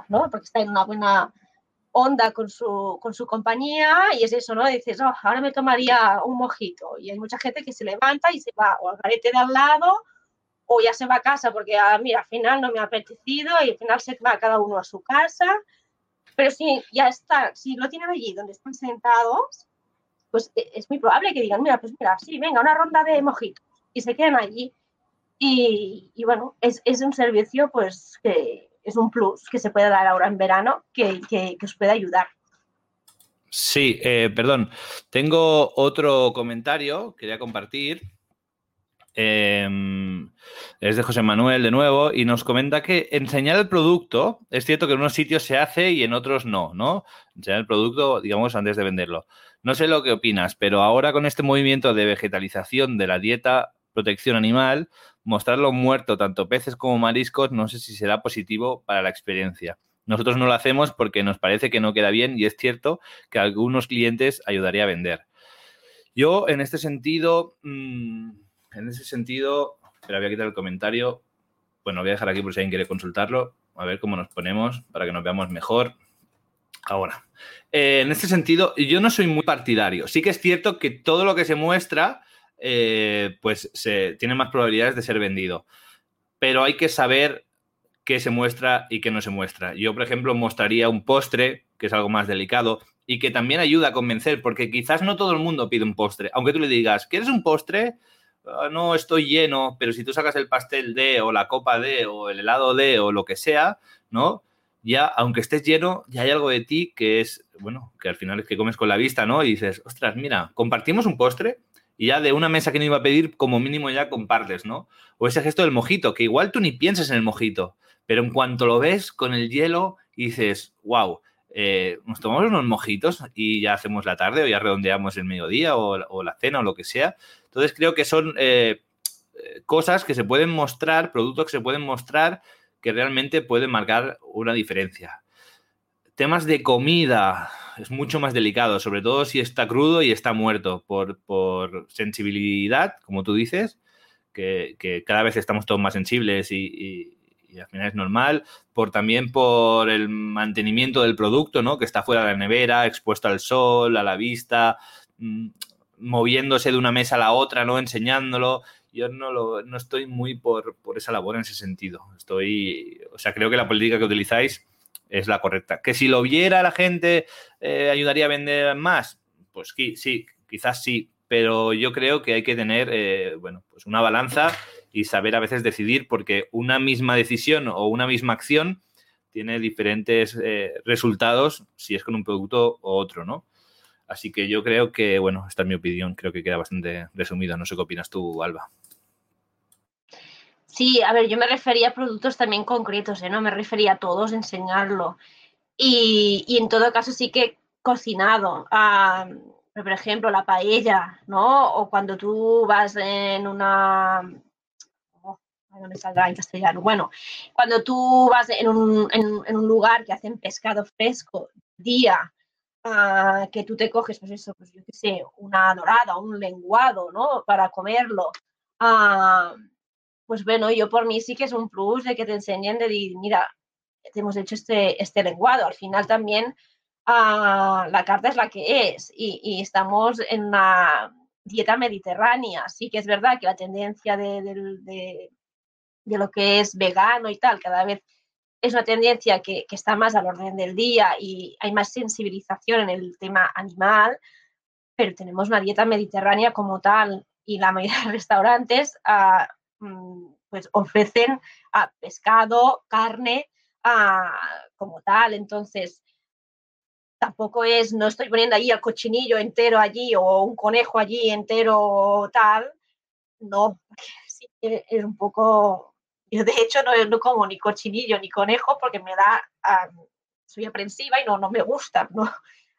C: ¿no? Porque está en una buena onda con su, con su compañía y es eso, ¿no? Dices, oh, ahora me tomaría un mojito y hay mucha gente que se levanta y se va o al garete de al lado o ya se va a casa porque, ah, mira, al final no me ha apetecido y al final se va cada uno a su casa. Pero si ya está, si lo tienen allí donde están sentados, pues e, es muy probable que digan, mira, pues mira, sí, venga, una ronda de mojitos y se queden allí. Y, bueno, es, es, un servicio pues que es un plus que se puede dar ahora en verano que, que, os puede ayudar.
B: Sí, eh, perdón, tengo otro comentario, quería compartir Em, es de José Manuel de nuevo y nos comenta que enseñar el producto, es cierto que en unos sitios se hace y en otros no, ¿no? Enseñar el producto, digamos, antes de venderlo. No sé lo que opinas, pero ahora con este movimiento de vegetalización de la dieta protección animal, mostrarlo muerto, tanto peces como mariscos, no sé si será positivo para la experiencia. Nosotros no lo hacemos porque nos parece que no queda bien y es cierto que a algunos clientes ayudaría a vender. Yo, en este sentido, mmm, en ese sentido, pero voy a quitar el comentario. Bueno, voy a dejar aquí por si alguien quiere consultarlo. A ver cómo nos ponemos para que nos veamos mejor. Ahora, eh, en este sentido, yo no soy muy partidario. Sí que es cierto que todo lo que se muestra, eh, pues se, tiene más probabilidades de ser vendido. Pero hay que saber qué se muestra y qué no se muestra. Yo, por ejemplo, mostraría un postre, que es algo más delicado, y que también ayuda a convencer, porque quizás no todo el mundo pide un postre. Aunque tú le digas, ¿quieres un postre? Ah, no estoy lleno, pero si tú sacas el pastel de o la copa de o el helado de o lo que sea, ¿no? Ya, aunque estés lleno, ya hay algo de ti que es, bueno, que al final es que comes con la vista, ¿no? Y dices, ostras, mira, compartimos un postre y ya de una mesa que no iba a pedir, como mínimo ya compartes, ¿no? O ese gesto del mojito, que igual tú ni piensas en el mojito, pero en cuanto lo ves con el hielo, dices, wow, eh, nos tomamos unos mojitos y ya hacemos la tarde o ya redondeamos el mediodía o, la cena o lo que sea. Entonces creo que son eh, cosas que se pueden mostrar, productos que se pueden mostrar que realmente pueden marcar una diferencia. Temas de comida. Es mucho más delicado, sobre todo si está crudo y está muerto por, por sensibilidad, como tú dices, que, cada vez estamos todos más sensibles y, al final es normal, por también por el mantenimiento del producto, ¿no? Que está fuera de la nevera, expuesto al sol, a la vista, mmm, moviéndose de una mesa a la otra, ¿no? Enseñándolo. Yo no, lo, no estoy muy por, por esa labor en ese sentido. Estoy, o sea, creo que la política que utilizáis es la correcta. Que si lo viera la gente, eh, ayudaría a vender más, pues sí, sí, quizás sí, pero yo creo que hay que tener, eh, bueno, pues una balanza y saber a veces decidir, porque una misma decisión o una misma acción tiene diferentes eh, resultados si es con un producto u otro, ¿no? Así que yo creo que, bueno, esta es mi opinión, creo que queda bastante resumido. No sé qué opinas tú, Alba.
C: Sí, a ver, yo me refería a productos también concretos, ¿eh? no me refería a todos, enseñarlo. Y, y en todo caso sí que cocinado. Por ejemplo, la paella, ¿no? O cuando tú vas en una... Oh, no me saldrá en castellano. Bueno, cuando tú vas en un, en, un lugar que hacen pescado fresco, día, uh, que tú te coges, pues eso, pues yo qué sé, una dorada, un lenguado, ¿no? Para comerlo. Pues bueno, yo por mí sí que es un plus de que te enseñen de mira, te hemos hecho este, este lenguado. Al final también uh, la carta es la que es y, estamos en una dieta mediterránea. Sí que es verdad que la tendencia de, de, de, de, lo que es vegano y tal, cada vez es una tendencia que, que, está más al orden del día y hay más sensibilización en el tema animal, pero tenemos una dieta mediterránea como tal y la mayoría de restaurantes uh, pues ofrecen a pescado, carne a, como tal. Entonces, tampoco es, no estoy poniendo allí el cochinillo entero allí o un conejo allí entero tal. No, sí, es un poco... Yo de hecho no, no como ni cochinillo ni conejo porque me da... Um, soy aprensiva y no, no me gusta, ¿no?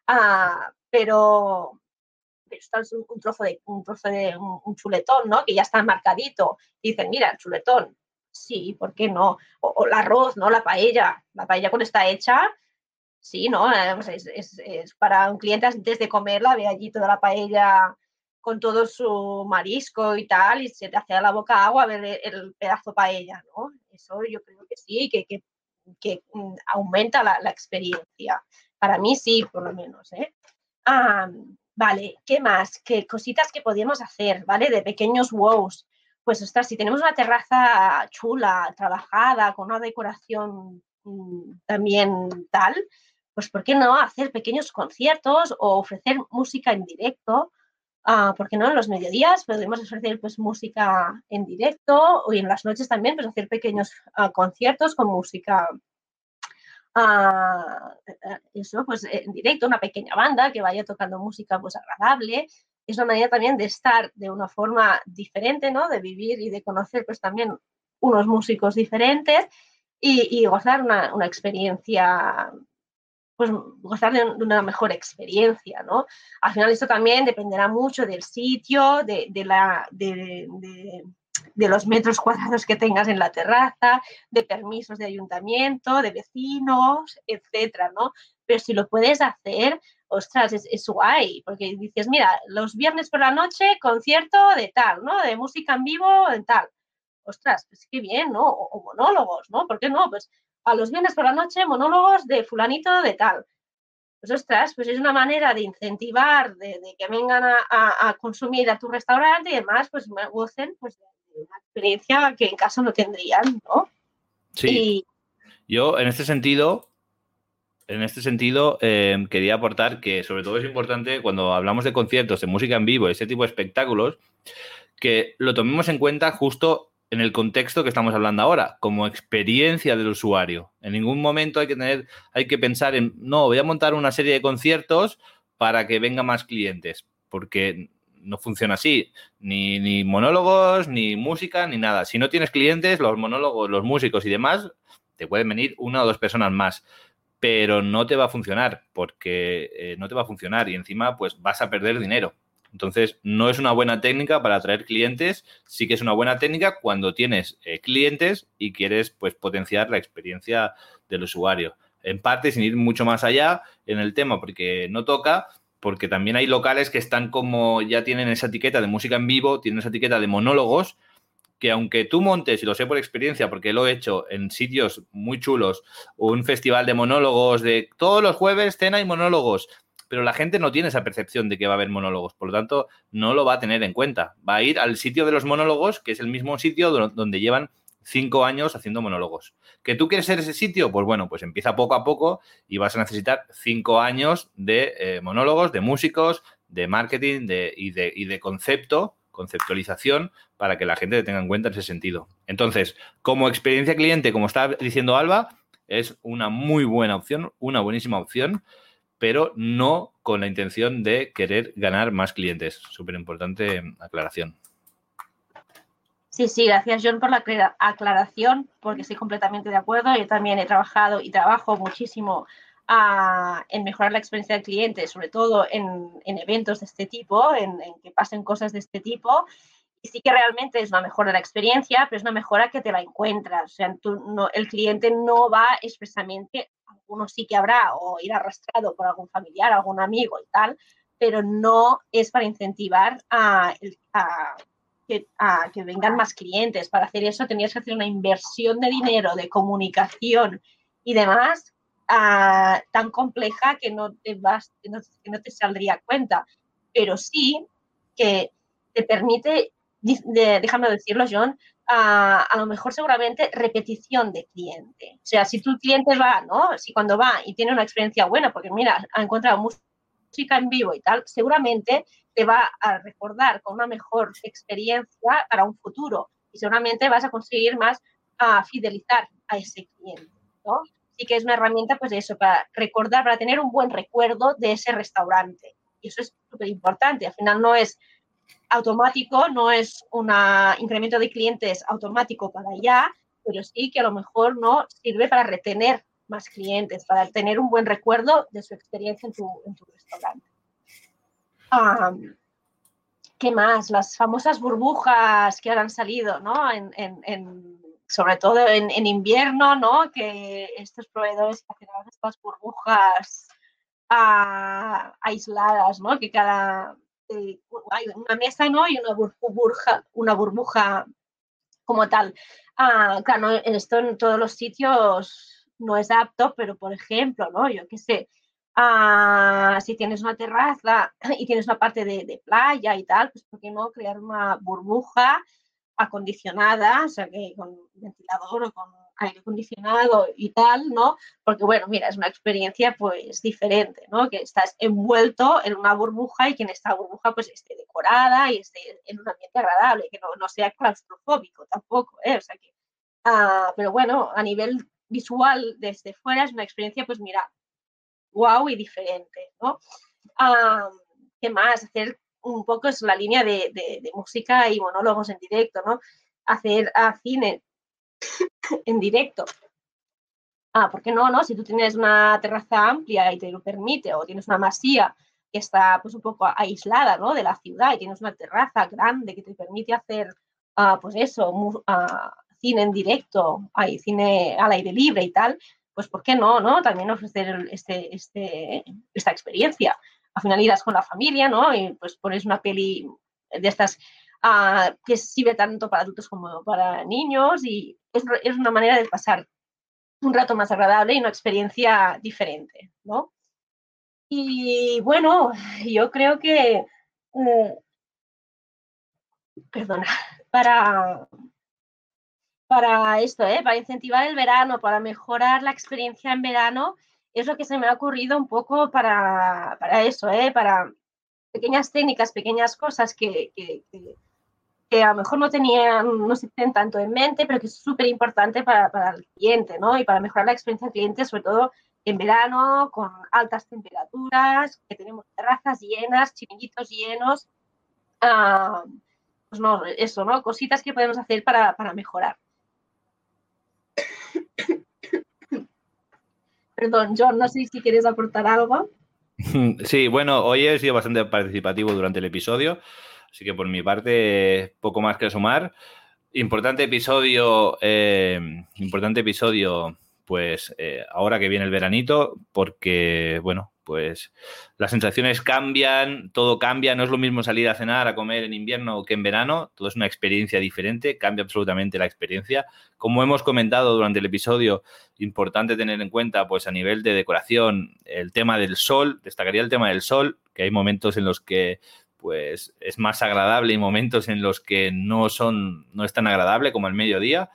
C: Uh, pero, está un, trozo de, un, trozo de un, un, chuletón, ¿no? Que ya está marcadito. Dicen, mira, el chuletón, sí, ¿por qué no? O, o, el arroz, ¿no? La paella. La paella cuando está hecha, sí, ¿no? Es, es, es, para un cliente antes de comerla, ve allí toda la paella con todo su marisco y tal, y se te hace la boca agua ver el, pedazo paella, ¿no? Eso yo creo que sí, que, que, que aumenta la, la, experiencia. Para mí sí, por lo menos, ¿eh? Um, Vale, ¿qué más? ¿Qué cositas que podíamos hacer, ¿vale? De pequeños wows. Pues, ostras, si tenemos una terraza chula, trabajada, con una decoración mmm, también tal, pues, ¿por qué no hacer pequeños conciertos o ofrecer música en directo? Uh, ¿Por qué no? En los mediodías podemos ofrecer pues, música en directo o en las noches también pues, hacer pequeños uh, conciertos con música eso, pues en directo, una pequeña banda que vaya tocando música pues agradable. Es una manera también de estar de una forma diferente, ¿no? De vivir y de conocer pues también unos músicos diferentes y, y gozar una, una, experiencia, pues gozar de, una mejor experiencia, ¿no? Al final esto también dependerá mucho del sitio, de, de la, de, de de los metros cuadrados que tengas en la terraza, de permisos de ayuntamiento, de vecinos, etcétera, ¿no? Pero si lo puedes hacer, ostras, es, guay, porque dices, mira, los viernes por la noche, concierto de tal, ¿no? De música en vivo, en tal. Ostras, pues qué bien, ¿no? O, monólogos, ¿no? ¿Por qué no? Pues a los viernes por la noche, monólogos de fulanito de tal. Pues ostras, pues es una manera de incentivar, de, de que vengan a, a, consumir a tu restaurante y además, pues gocen pues, de, una experiencia que en casa no tendrían, ¿no?
B: Sí. Y... Yo, en este sentido, en este sentido, eh, quería aportar que sobre todo es importante cuando hablamos de conciertos, de música en vivo, ese tipo de espectáculos, que lo tomemos en cuenta justo en el contexto que estamos hablando ahora, como experiencia del usuario. En ningún momento hay que tener, hay que pensar en, no, voy a montar una serie de conciertos para que vengan más clientes, porque no funciona así. Ni, ni, monólogos, ni música, ni nada. Si no tienes clientes, los monólogos, los músicos y demás, te pueden venir una o dos personas más. Pero no te va a funcionar, porque eh, no te va a funcionar y encima pues vas a perder dinero. Entonces, no es una buena técnica para atraer clientes, sí que es una buena técnica cuando tienes eh, clientes y quieres pues potenciar la experiencia del usuario. en parte sin ir mucho más allá en el tema, porque no toca, porque también hay locales que están como ya tienen esa etiqueta de música en vivo, tienen esa etiqueta de monólogos, que aunque tú montes, y lo sé por experiencia, porque lo he hecho en sitios muy chulos, un festival de monólogos, de todos los jueves cena y monólogos, pero la gente no tiene esa percepción de que va a haber monólogos, por lo tanto no lo va a tener en cuenta. Va a ir al sitio de los monólogos, que es el mismo sitio donde llevan cinco años haciendo monólogos. ¿Que tú quieres ser ese sitio? Pues bueno, pues empieza poco a poco y vas a necesitar cinco años de eh, monólogos, de músicos, de marketing de, y, de, y de concepto, conceptualización, para que la gente te tenga en cuenta en ese sentido. Entonces, como experiencia cliente, como está diciendo Alba, es una muy buena opción, una buenísima opción pero no con la intención de querer ganar más clientes. Súper importante aclaración.
C: Sí, sí, gracias John por la aclaración, porque estoy completamente de acuerdo. Yo también he trabajado y trabajo muchísimo ah, en mejorar la experiencia del cliente, sobre todo en, eventos de este tipo, en, que pasen cosas de este tipo. Y sí que realmente es una mejora de la experiencia, pero es una mejora que te la encuentras. O sea, el cliente no va expresamente uno sí que habrá o ir arrastrado por algún familiar, algún amigo y tal, pero no es para incentivar a, que, vengan más clientes. Para hacer eso tenías que hacer una inversión de dinero, de comunicación y demás tan compleja que no te, vas, no, no te saldría cuenta. Pero sí que te permite, déjame decirlo, John, a, lo mejor seguramente repetición de cliente. O sea, si tu cliente va, ¿no? Si cuando va y tiene una experiencia buena, porque mira, ha encontrado música en vivo y tal, seguramente te va a recordar con una mejor experiencia para un futuro y seguramente vas a conseguir más a fidelizar a ese cliente, ¿no? Sí que es una herramienta, pues de eso, para recordar, para tener un buen recuerdo de ese restaurante. Y eso es súper importante. Al final no es automático, no es un incremento de clientes automático para allá, pero sí que a lo mejor no sirve para retener más clientes, para tener un buen recuerdo de su experiencia en tu, restaurante. ¿Qué más? Las famosas burbujas que han salido, ¿no? En, sobre todo en, invierno, ¿no? Que estos proveedores estas burbujas ah, aisladas, ¿no? Que cada, eh, hay una mesa, ¿no? Y una burbuja, una burbuja como tal. Ah, claro, esto en todos los sitios no es apto, pero por ejemplo, ¿no? Yo qué sé, ah, si tienes una terraza y tienes una parte de, playa y tal, pues ¿por qué no crear una burbuja acondicionada, o sea, que con ventilador o con aire acondicionado y tal, ¿no? Porque, bueno, mira, es una experiencia pues diferente, ¿no? Que estás envuelto en una burbuja y que en esta burbuja pues esté decorada y esté en un ambiente agradable, que no, sea claustrofóbico tampoco, ¿eh? O sea que, ah, pero bueno, a nivel visual desde fuera es una experiencia pues mira, wow y diferente, ¿no? Ah, ¿Qué más? Hacer un poco es la línea de, de, música y monólogos en directo, ¿no? Hacer a cine en directo. Ah, ¿por qué no, no? Si tú tienes una terraza amplia y te lo permite, o tienes una masía que está pues un poco aislada, ¿no? De la ciudad y tienes una terraza grande que te permite hacer, ah, pues eso, ah, cine en directo, hay cine al aire libre y tal, pues ¿por qué no, no? También ofrecer este, este, esta experiencia. Al final irás con la familia, ¿no? Y pues pones una peli de estas que sirve tanto para adultos como para niños y es, es, una manera de pasar un rato más agradable y una experiencia diferente, ¿no? Y bueno, yo creo que, eh, perdona, para, para esto, ¿eh? para incentivar el verano, para mejorar la experiencia en verano, es lo que se me ha ocurrido un poco para, para eso, ¿eh? para pequeñas técnicas, pequeñas cosas que, que a lo mejor no tenían, no se tienen tanto en mente, pero que es súper importante para, para, el cliente, ¿no? Y para mejorar la experiencia del cliente, sobre todo en verano, con altas temperaturas, que tenemos terrazas llenas, chiringuitos llenos. Ah, pues no, eso, ¿no? Cositas que podemos hacer para, para mejorar. Perdón, John, no sé si quieres aportar algo.
B: Sí, bueno, hoy he sido bastante participativo durante el episodio. Así que por mi parte, poco más que sumar. Importante episodio, eh, importante episodio pues eh, ahora que viene el veranito, porque, bueno, pues las sensaciones cambian, todo cambia, no es lo mismo salir a cenar, a comer en invierno que en verano, todo es una experiencia diferente, cambia absolutamente la experiencia. Como hemos comentado durante el episodio, importante tener en cuenta, pues a nivel de decoración, el tema del sol, destacaría el tema del sol, que hay momentos en los que pues es más agradable y momentos en los que no son, no es tan agradable como el mediodía.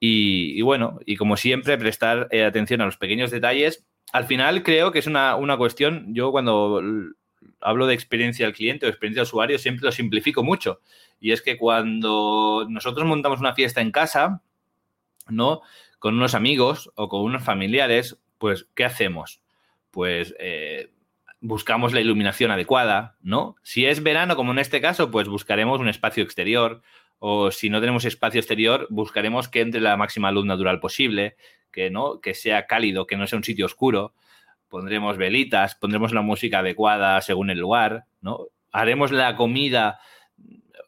B: Y, bueno, y como siempre, prestar eh, atención a los pequeños detalles. Al final creo que es una, cuestión, yo cuando hablo de experiencia al cliente o experiencia al usuario, siempre lo simplifico mucho. Y es que cuando nosotros montamos una fiesta en casa, ¿no? Con unos amigos o con unos familiares, pues, ¿qué hacemos? Pues eh, buscamos la iluminación adecuada, ¿no? Si es verano, como en este caso, pues buscaremos un espacio exterior, o si no tenemos espacio exterior, buscaremos que entre la máxima luz natural posible, que, ¿no? que sea cálido, que no sea un sitio oscuro. Pondremos velitas, pondremos la música adecuada según el lugar, ¿no? Haremos la comida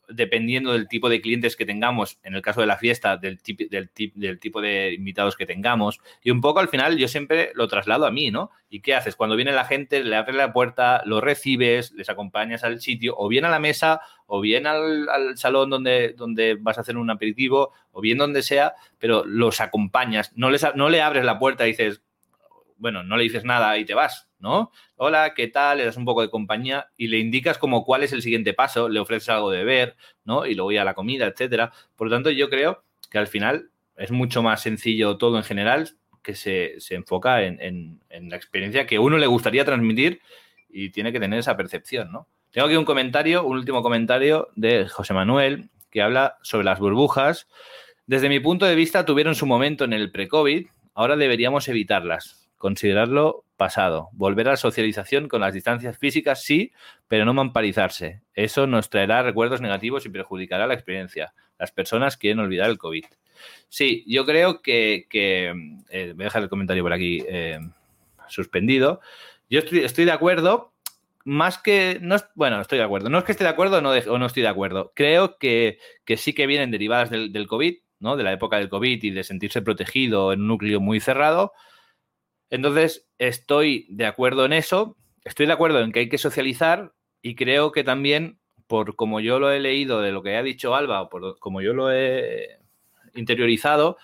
B: dependiendo del tipo de clientes que tengamos, en el caso de la fiesta, del, del, del, tipo de invitados que tengamos. Y un poco al final yo siempre lo traslado a mí, ¿no? ¿Y qué haces? Cuando viene la gente, le abres la puerta, lo recibes, les acompañas al sitio, o bien a la mesa, o bien al, al salón donde, donde vas a hacer un aperitivo, o bien donde sea, pero los acompañas. No, les, no le abres la puerta y dices, bueno, no le dices nada y te vas, ¿no? Hola, ¿qué tal? Le das un poco de compañía y le indicas como cuál es el siguiente paso, le ofreces algo de ver, ¿no? Y luego ya la comida, etcétera. Por lo tanto, yo creo que al final es mucho más sencillo todo en general que se, enfoca en, la experiencia que uno le gustaría transmitir y tiene que tener esa percepción, ¿no? Tengo aquí un comentario, un último comentario de José Manuel, que habla sobre las burbujas. Desde mi punto de vista, tuvieron su momento en el pre-COVID, ahora deberíamos evitarlas considerarlo pasado. Volver a la socialización con las distancias físicas, sí, pero no mamparizarse. Eso nos traerá recuerdos negativos y perjudicará la experiencia. Las personas quieren olvidar el COVID. Sí, yo creo que, eh, voy a dejar el comentario por aquí eh, suspendido. Yo estoy, estoy de acuerdo, más que, no, bueno, estoy de acuerdo. No es que esté de acuerdo no, o no estoy de acuerdo. Creo que, que sí que vienen derivadas del, del COVID, ¿no? de la época del COVID y de sentirse protegido en un núcleo muy cerrado entonces, estoy de acuerdo en eso, estoy de acuerdo en que hay que socializar y creo que también, por como yo lo he leído de lo que ha dicho Alba, o por como yo lo he interiorizado,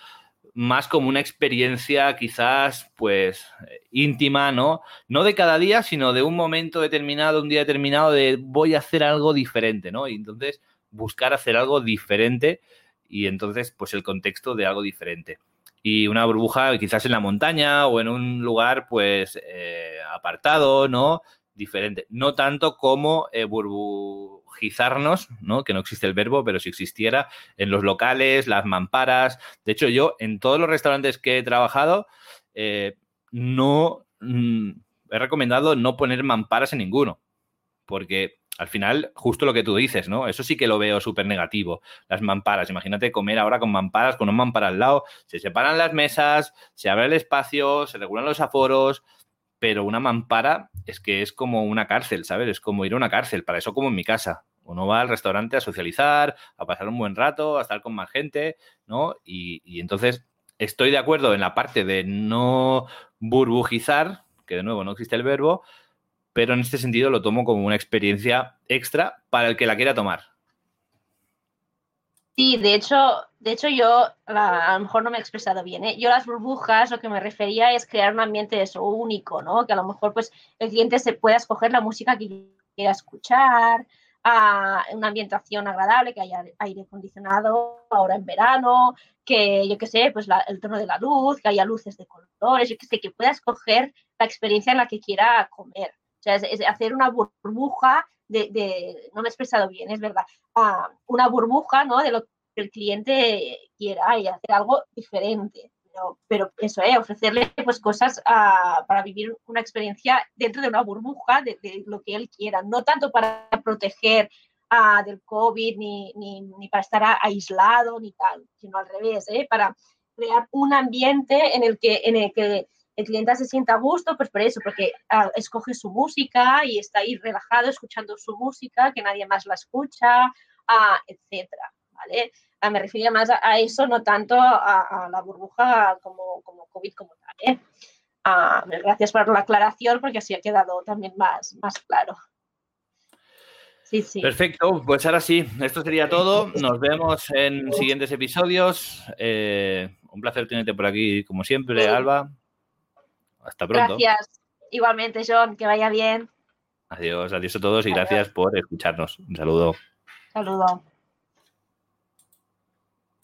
B: más como una experiencia quizás pues íntima, ¿no? No de cada día, sino de un momento determinado, un día determinado de voy a hacer algo diferente, ¿no? Y entonces buscar hacer algo diferente y entonces pues el contexto de algo diferente y una burbuja quizás en la montaña o en un lugar pues eh, apartado, ¿no? Diferente. No tanto como eh, ¿no? Que no existe el verbo, pero si existiera en los locales, las mamparas. De hecho, yo en todos los restaurantes que he trabajado, eh, no mm, he recomendado no poner mamparas en ninguno. Porque al final, justo lo que tú dices, ¿no? Eso sí que lo veo súper negativo. Las mamparas, imagínate comer ahora con mamparas, con un mampara al lado, se separan las mesas, se abre el espacio, se regulan los aforos, pero una mampara es que es como una cárcel, ¿sabes? Es como ir a una cárcel, para eso como en mi casa. Uno va al restaurante a socializar, a pasar un buen rato, a estar con más gente, ¿no? Y, entonces estoy de acuerdo en la parte de no burbujizar, que de nuevo no existe el verbo, pero en este sentido lo tomo como una experiencia extra para el que la quiera tomar.
C: Sí, de hecho, de hecho yo a, lo mejor no me he expresado bien. ¿eh? Yo las burbujas lo que me refería es crear un ambiente eso, único, ¿no? Que a lo mejor pues el cliente se pueda escoger la música que quiera escuchar, a una ambientación agradable, que haya aire acondicionado ahora en verano, que yo qué sé, pues el tono de la luz, que haya luces de colores, yo qué sé, que pueda escoger la experiencia en la que quiera comer. O sea, es, hacer una burbuja de, no me he expresado bien, es verdad, ah, una burbuja, ¿no? De lo que el cliente quiera y hacer algo diferente. Pero, eso, ¿eh? ofrecerle pues cosas ah, para vivir una experiencia dentro de una burbuja de, lo que él quiera, no tanto para proteger ah, del COVID ni, ni, ni, para estar aislado ni tal, sino al revés, ¿eh? para crear un ambiente en el que, en el que el cliente se sienta a gusto, pues por eso, porque ah, escoge su música y está ahí relajado escuchando su música, que nadie más la escucha, ah, etcétera. ¿vale? Ah, me refiero más a, eso, no tanto a, a la burbuja como, como COVID como tal, ¿eh? Ah, gracias por la aclaración porque así ha quedado también más, más claro. Sí, sí.
B: Perfecto, pues ahora sí, esto sería todo. Nos vemos en siguientes episodios. Eh, un placer tenerte por aquí, como siempre,
C: Sí.
B: Alba. Hasta pronto.
C: Gracias. Igualmente, John, que vaya bien.
B: Adiós, adiós a todos y gracias por escucharnos. Un saludo.
C: Saludo.